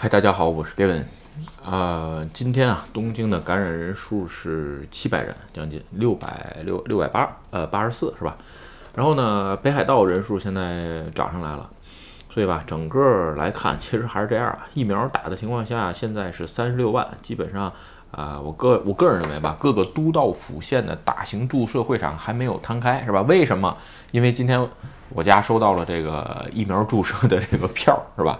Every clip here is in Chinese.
嗨，大家好，我是 Gavin。呃，今天啊，东京的感染人数是七百人，将近六百六六百八，呃，八十四是吧？然后呢，北海道人数现在涨上来了，所以吧，整个来看，其实还是这样啊。疫苗打的情况下，现在是三十六万，基本上啊，我个我个人认为吧，各个都道府县的大型注射会场还没有摊开，是吧？为什么？因为今天我家收到了这个疫苗注射的这个票，是吧？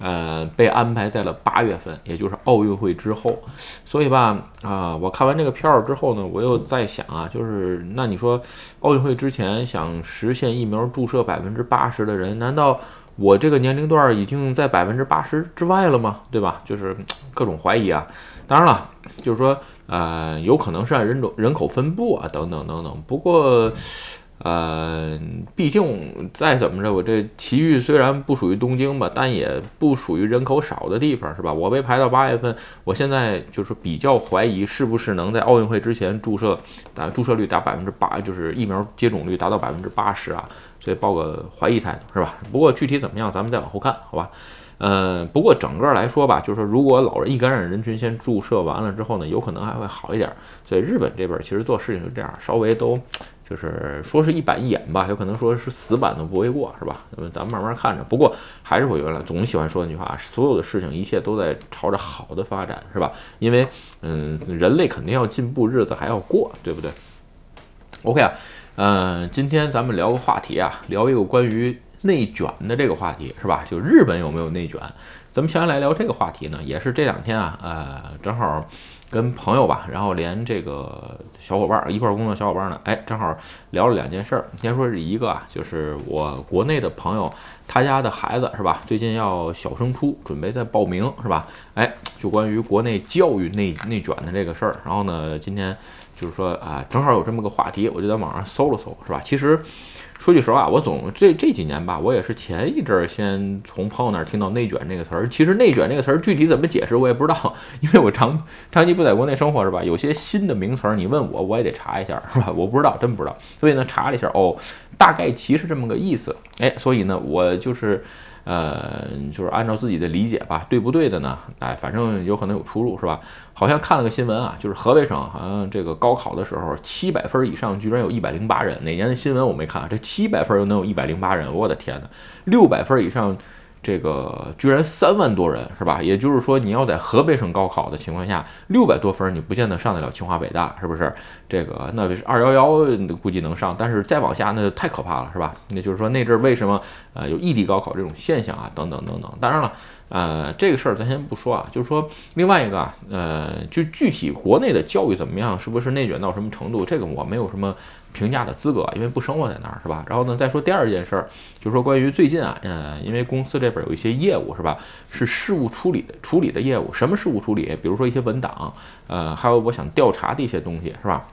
呃，被安排在了八月份，也就是奥运会之后，所以吧，啊，我看完这个片儿之后呢，我又在想啊，就是那你说，奥运会之前想实现疫苗注射百分之八十的人，难道我这个年龄段已经在百分之八十之外了吗？对吧？就是 各种怀疑啊。当然了，就是说，呃，有可能是按人种人口分布啊，等等等等。不过。呃，毕竟再怎么着，我这奇遇虽然不属于东京吧，但也不属于人口少的地方，是吧？我被排到八月份，我现在就是比较怀疑是不是能在奥运会之前注射，打注射率达百分之八，就是疫苗接种率达到百分之八十啊，所以抱个怀疑态度，是吧？不过具体怎么样，咱们再往后看，好吧？呃，不过整个来说吧，就是说如果老人易感染人群先注射完了之后呢，有可能还会好一点。所以日本这边其实做事情是这样，稍微都。就是说是一板一眼吧，有可能说是死板都不为过，是吧？那么咱们慢慢看着。不过还是我原来总喜欢说那句话，所有的事情一切都在朝着好的发展，是吧？因为嗯，人类肯定要进步，日子还要过，对不对？OK 啊，嗯，今天咱们聊个话题啊，聊一个关于内卷的这个话题，是吧？就日本有没有内卷？咱们先来聊这个话题呢，也是这两天啊，呃，正好。跟朋友吧，然后连这个小伙伴儿一块儿工作小伙伴呢，哎，正好聊了两件事儿。先说是一个啊，就是我国内的朋友，他家的孩子是吧，最近要小升初，准备在报名是吧？哎，就关于国内教育内内卷的这个事儿。然后呢，今天就是说啊，正好有这么个话题，我就在网上搜了搜，是吧？其实。说句实话，我总这这几年吧，我也是前一阵儿先从朋友那儿听到“内卷”这个词儿。其实“内卷”这个词儿具体怎么解释，我也不知道，因为我长长期不在国内生活，是吧？有些新的名词儿，你问我，我也得查一下，是吧？我不知道，真不知道。所以呢，查了一下，哦，大概其实这么个意思。哎，所以呢，我就是。呃，就是按照自己的理解吧，对不对的呢？哎，反正有可能有出入，是吧？好像看了个新闻啊，就是河北省好像这个高考的时候，七百分以上居然有一百零八人。哪年的新闻我没看，这七百分又能有一百零八人？我的天呐，六百分以上。这个居然三万多人是吧？也就是说，你要在河北省高考的情况下，六百多分你不见得上得了清华北大，是不是？这个那二幺幺估计能上，但是再往下那就太可怕了，是吧？那就是说那阵为什么呃有异地高考这种现象啊？等等等等。当然了，呃，这个事儿咱先不说啊，就是说另外一个啊，呃，就具体国内的教育怎么样，是不是内卷到什么程度？这个我没有什么。评价的资格，因为不生活在那儿，是吧？然后呢，再说第二件事儿，就是说关于最近啊，嗯，因为公司这边有一些业务，是吧？是事务处理的处理的业务，什么事务处理？比如说一些文档，呃，还有我想调查的一些东西，是吧？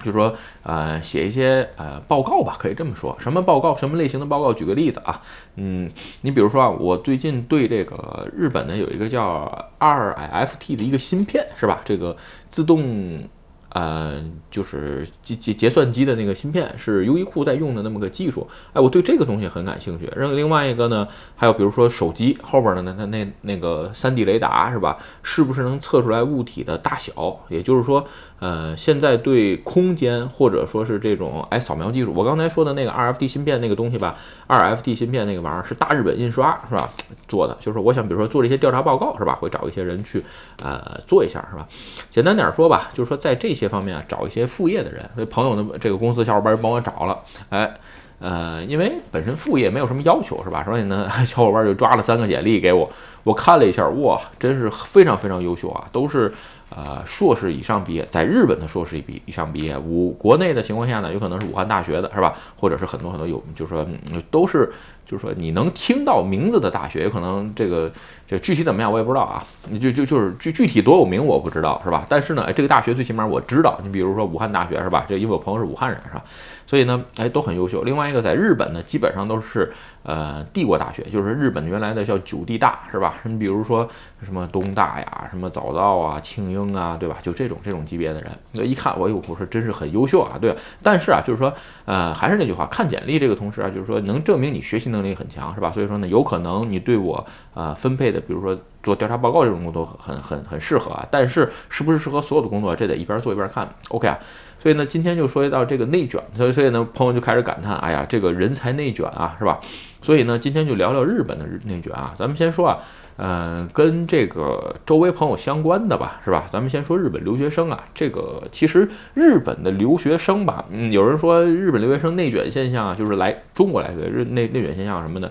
就是说，呃，写一些呃报告吧，可以这么说。什么报告？什么类型的报告？举个例子啊，嗯，你比如说啊，我最近对这个日本的有一个叫 RIFT 的一个芯片，是吧？这个自动。呃，就是结结结算机的那个芯片是优衣库在用的那么个技术，哎，我对这个东西很感兴趣。然后另外一个呢，还有比如说手机后边的那那那那个 3D 雷达是吧？是不是能测出来物体的大小？也就是说。呃，现在对空间或者说是这种哎扫描技术，我刚才说的那个 RFD 芯片那个东西吧，RFD 芯片那个玩意儿是大日本印刷是吧做的？就是我想比如说做这些调查报告是吧，会找一些人去呃做一下是吧？简单点说吧，就是说在这些方面啊找一些副业的人，所以朋友的这个公司小伙伴帮我找了，哎。呃，因为本身副业没有什么要求，是吧？所以呢，小伙伴就抓了三个简历给我，我看了一下，哇，真是非常非常优秀啊，都是呃硕士以上毕业，在日本的硕士毕以上毕业，武国内的情况下呢，有可能是武汉大学的，是吧？或者是很多很多有，就是说都是，就是说你能听到名字的大学，有可能这个这具体怎么样我也不知道啊，你就就就是具具体多有名我不知道，是吧？但是呢，这个大学最起码我知道，你比如说武汉大学，是吧？这因为我朋友是武汉人，是吧？所以呢，哎，都很优秀。另外一个，在日本呢，基本上都是呃帝国大学，就是日本原来的叫九地大，是吧？什么比如说什么东大呀，什么早稻啊、庆应啊，对吧？就这种这种级别的人，那一看我哟，我说真是很优秀啊，对。但是啊，就是说，呃，还是那句话，看简历这个同时啊，就是说能证明你学习能力很强，是吧？所以说呢，有可能你对我呃分配的，比如说做调查报告这种工作很很很适合啊。但是是不是适合所有的工作，这得一边做一边看。OK 啊。所以呢，今天就说到这个内卷，所以所以呢，朋友就开始感叹，哎呀，这个人才内卷啊，是吧？所以呢，今天就聊聊日本的内卷啊。咱们先说啊，呃，跟这个周围朋友相关的吧，是吧？咱们先说日本留学生啊，这个其实日本的留学生吧，嗯，有人说日本留学生内卷现象啊，就是来中国来学日内内卷现象什么的。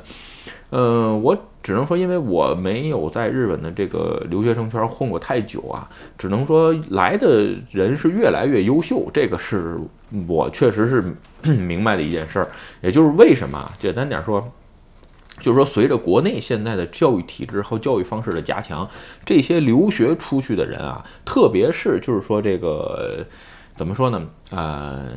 嗯，我只能说，因为我没有在日本的这个留学生圈混过太久啊，只能说来的人是越来越优秀，这个是我确实是 明白的一件事儿。也就是为什么，简单点说，就是说随着国内现在的教育体制和教育方式的加强，这些留学出去的人啊，特别是就是说这个怎么说呢？呃，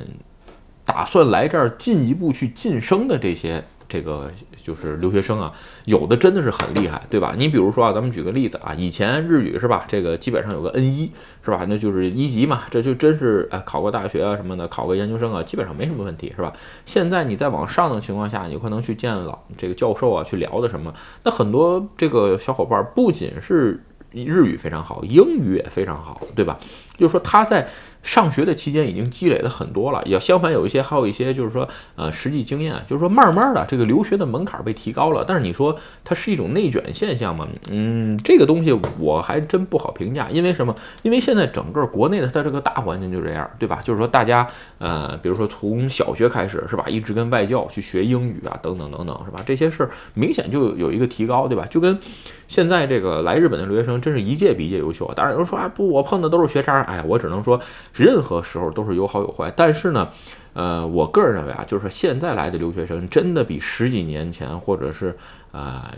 打算来这儿进一步去晋升的这些。这个就是留学生啊，有的真的是很厉害，对吧？你比如说啊，咱们举个例子啊，以前日语是吧？这个基本上有个 N 一是吧？那就是一级嘛，这就真是哎，考个大学啊什么的，考个研究生啊，基本上没什么问题，是吧？现在你再往上的情况下，你可能去见老这个教授啊，去聊的什么？那很多这个小伙伴不仅是日语非常好，英语也非常好，对吧？就是说他在。上学的期间已经积累了很多了，也相反有一些还有一些就是说呃实际经验，就是说慢慢的这个留学的门槛被提高了。但是你说它是一种内卷现象吗？嗯，这个东西我还真不好评价，因为什么？因为现在整个国内的它这个大环境就这样，对吧？就是说大家呃，比如说从小学开始是吧，一直跟外教去学英语啊，等等等等是吧？这些事儿明显就有一个提高，对吧？就跟现在这个来日本的留学生真是一届比一届优秀。当然有人说啊，不，我碰的都是学渣，哎，我只能说。任何时候都是有好有坏，但是呢，呃，我个人认为啊，就是现在来的留学生真的比十几年前或者是啊。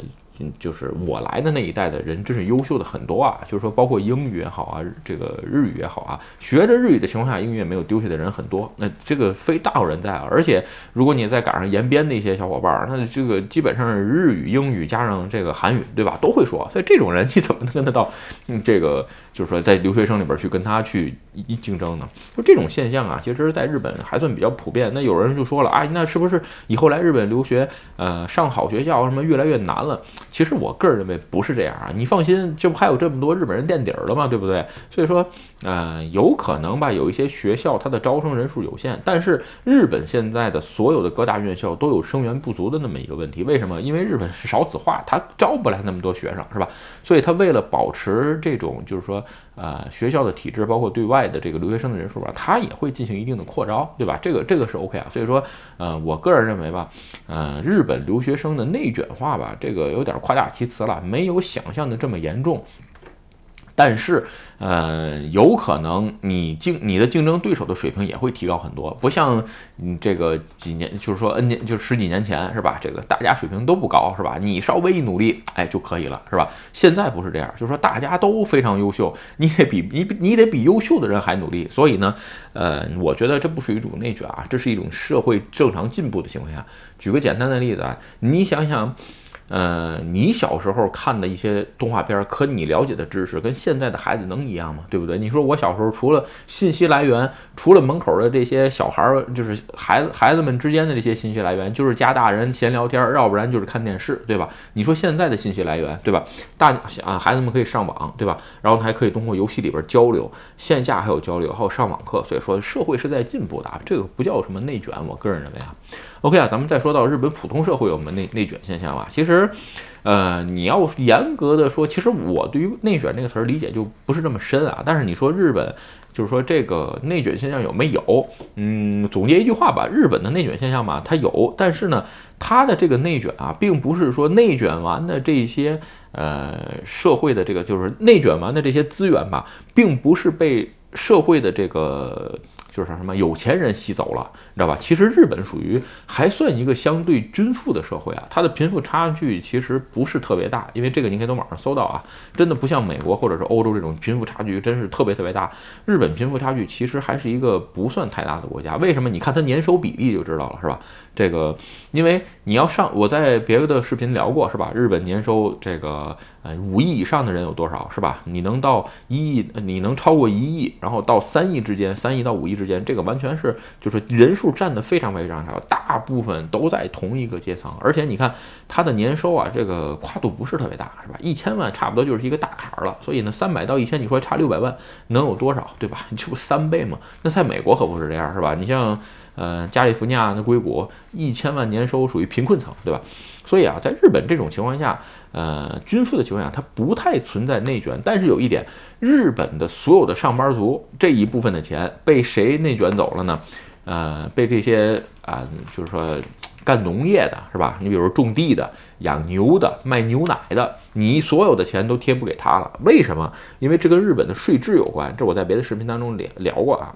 就是我来的那一代的人，真是优秀的很多啊！就是说，包括英语也好啊，这个日语也好啊，学着日语的情况下，英语也没有丢下的人很多。那这个非大有人在啊！而且，如果你再赶上延边的一些小伙伴儿，那这个基本上是日语、英语加上这个韩语，对吧？都会说。所以这种人，你怎么能跟他到嗯这个，就是说在留学生里边去跟他去一竞争呢？就这种现象啊，其实在日本还算比较普遍。那有人就说了，哎，那是不是以后来日本留学，呃，上好学校什么越来越难了？其实我个人认为不是这样啊，你放心，这不还有这么多日本人垫底儿了吗？对不对？所以说，呃，有可能吧，有一些学校它的招生人数有限，但是日本现在的所有的各大院校都有生源不足的那么一个问题。为什么？因为日本是少子化，它招不来那么多学生，是吧？所以它为了保持这种，就是说。呃，学校的体制包括对外的这个留学生的人数吧，它也会进行一定的扩招，对吧？这个这个是 OK 啊。所以说，呃，我个人认为吧，呃，日本留学生的内卷化吧，这个有点夸大其词了，没有想象的这么严重。但是，呃，有可能你竞你的竞争对手的水平也会提高很多，不像你这个几年，就是说 N 年，就十几年前是吧？这个大家水平都不高是吧？你稍微一努力，哎就可以了是吧？现在不是这样，就是说大家都非常优秀，你得比你比你得比优秀的人还努力。所以呢，呃，我觉得这不属于一种内卷啊，这是一种社会正常进步的情况下。举个简单的例子啊，你想想。呃，你小时候看的一些动画片，可你了解的知识跟现在的孩子能一样吗？对不对？你说我小时候除了信息来源，除了门口的这些小孩儿，就是孩子孩子们之间的这些信息来源，就是家大人闲聊天，要不然就是看电视，对吧？你说现在的信息来源，对吧？大啊，孩子们可以上网，对吧？然后还可以通过游戏里边交流，线下还有交流，还有上网课，所以说社会是在进步的，啊这个不叫什么内卷，我个人认为啊。OK 啊，咱们再说到日本普通社会有没内内卷现象吧？其实，呃，你要严格的说，其实我对于内卷这个词儿理解就不是这么深啊。但是你说日本，就是说这个内卷现象有没有？嗯，总结一句话吧，日本的内卷现象嘛，它有，但是呢，它的这个内卷啊，并不是说内卷完的这些呃社会的这个，就是内卷完的这些资源吧，并不是被社会的这个。就是什么有钱人吸走了，你知道吧？其实日本属于还算一个相对均富的社会啊，它的贫富差距其实不是特别大，因为这个您可以从网上搜到啊，真的不像美国或者是欧洲这种贫富差距真是特别特别大。日本贫富差距其实还是一个不算太大的国家，为什么？你看它年收比例就知道了，是吧？这个，因为你要上，我在别的视频聊过，是吧？日本年收这个。呃，五亿以上的人有多少，是吧？你能到一亿，你能超过一亿，然后到三亿之间，三亿到五亿之间，这个完全是就是人数占的非常非常少，大部分都在同一个阶层。而且你看它的年收啊，这个跨度不是特别大，是吧？一千万差不多就是一个大坎儿了。所以呢，三百到一千，你说差六百万能有多少，对吧？你这不三倍吗？那在美国可不是这样，是吧？你像呃加利福尼亚那硅谷，一千万年收属于贫困层，对吧？所以啊，在日本这种情况下。呃，均富的情况下，它不太存在内卷。但是有一点，日本的所有的上班族这一部分的钱被谁内卷走了呢？呃，被这些啊，就是说干农业的，是吧？你比如种地的、养牛的、卖牛奶的，你所有的钱都贴补给他了。为什么？因为这跟日本的税制有关。这我在别的视频当中聊聊过啊。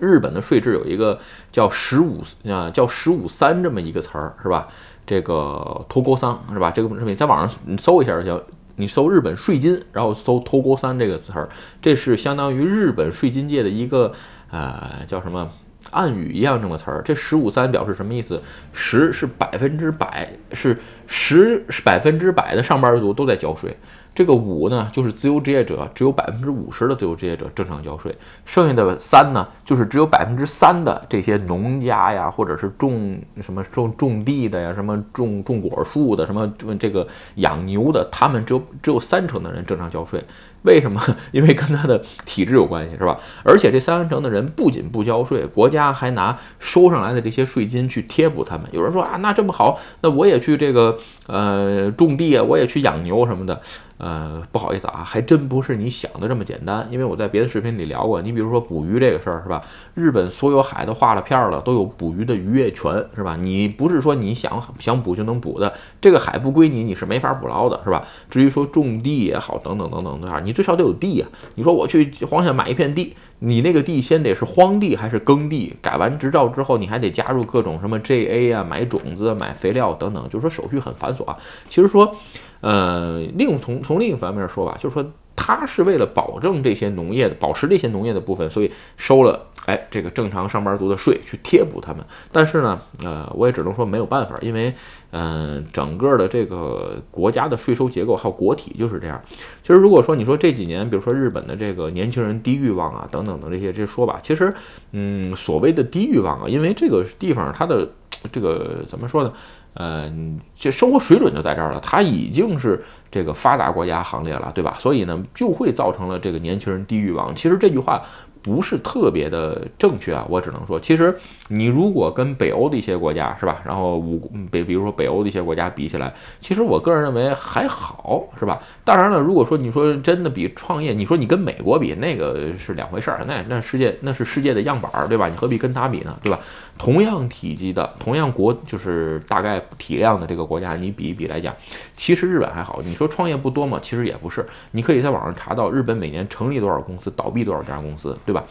日本的税制有一个叫“十五”啊，叫“十五三”这么一个词儿，是吧？这个托勾三是吧？这个视频在网上你搜一下就行，你搜日本税金，然后搜托勾三这个词儿，这是相当于日本税金界的一个呃叫什么暗语一样这么词儿。这十五三表示什么意思？十是百分之百，是十是百分之百的上班族都在交税。这个五呢，就是自由职业者，只有百分之五十的自由职业者正常交税，剩下的三呢，就是只有百分之三的这些农家呀，或者是种什么种种地的呀，什么种种果树的，什么这个养牛的，他们只有只有三成的人正常交税。为什么？因为跟他的体制有关系，是吧？而且这三成的人不仅不交税，国家还拿收上来的这些税金去贴补他们。有人说啊，那这么好，那我也去这个呃种地啊，我也去养牛什么的。呃，不好意思啊，还真不是你想的这么简单。因为我在别的视频里聊过，你比如说捕鱼这个事儿，是吧？日本所有海都划了片儿了，都有捕鱼的渔业权，是吧？你不是说你想想捕就能捕的，这个海不归你，你是没法捕捞的，是吧？至于说种地也好，等等等等的，你最少得有地呀。你说我去黄县买一片地，你那个地先得是荒地还是耕地？改完执照之后，你还得加入各种什么 JA 啊，买种子、买肥料等等，就是说手续很繁琐啊。其实说。呃，另从从另一方面说吧，就是说，他是为了保证这些农业的保持这些农业的部分，所以收了哎这个正常上班族的税去贴补他们。但是呢，呃，我也只能说没有办法，因为嗯，整个的这个国家的税收结构还有国体就是这样。其实如果说你说这几年，比如说日本的这个年轻人低欲望啊等等的这些这些说法，其实嗯，所谓的低欲望啊，因为这个地方它的这个怎么说呢？嗯，这生活水准就在这儿了，它已经是这个发达国家行列了，对吧？所以呢，就会造成了这个年轻人低欲望。其实这句话。不是特别的正确啊，我只能说，其实你如果跟北欧的一些国家是吧，然后五北，比如说北欧的一些国家比起来，其实我个人认为还好，是吧？当然了，如果说你说真的比创业，你说你跟美国比，那个是两回事儿，那那世界那是世界的样板儿，对吧？你何必跟他比呢，对吧？同样体积的，同样国就是大概体量的这个国家，你比一比来讲，其实日本还好。你说创业不多吗？其实也不是，你可以在网上查到日本每年成立多少公司，倒闭多少家公司，对。对吧？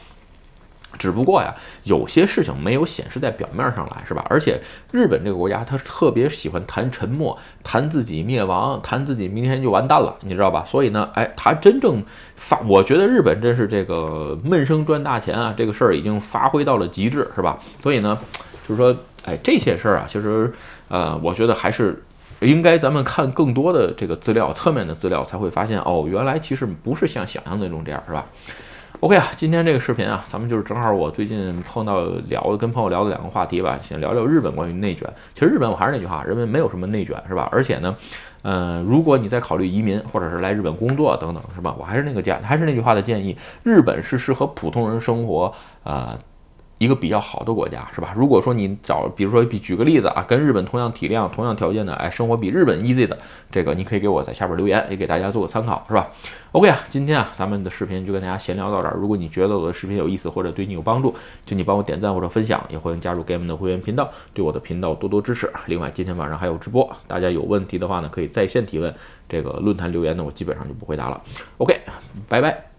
只不过呀，有些事情没有显示在表面上来，是吧？而且日本这个国家，他特别喜欢谈沉默，谈自己灭亡，谈自己明天就完蛋了，你知道吧？所以呢，哎，他真正发，我觉得日本真是这个闷声赚大钱啊，这个事儿已经发挥到了极致，是吧？所以呢，就是说，哎，这些事儿啊，其实，呃，我觉得还是应该咱们看更多的这个资料，侧面的资料，才会发现，哦，原来其实不是像想象那种这样，是吧？OK 啊，今天这个视频啊，咱们就是正好我最近碰到聊跟朋友聊的两个话题吧，先聊聊日本关于内卷。其实日本我还是那句话，人们没有什么内卷，是吧？而且呢，嗯，如果你在考虑移民或者是来日本工作等等，是吧？我还是那个建，还是那句话的建议，日本是适合普通人生活啊。一个比较好的国家是吧？如果说你找，比如说比举个例子啊，跟日本同样体量、同样条件的，哎，生活比日本 easy 的，这个你可以给我在下边留言，也给大家做个参考，是吧？OK 啊，今天啊，咱们的视频就跟大家闲聊到这儿。如果你觉得我的视频有意思或者对你有帮助，请你帮我点赞或者分享，也欢迎加入 Game 的会员频道，对我的频道多多支持。另外，今天晚上还有直播，大家有问题的话呢，可以在线提问，这个论坛留言呢，我基本上就不回答了。OK，拜拜。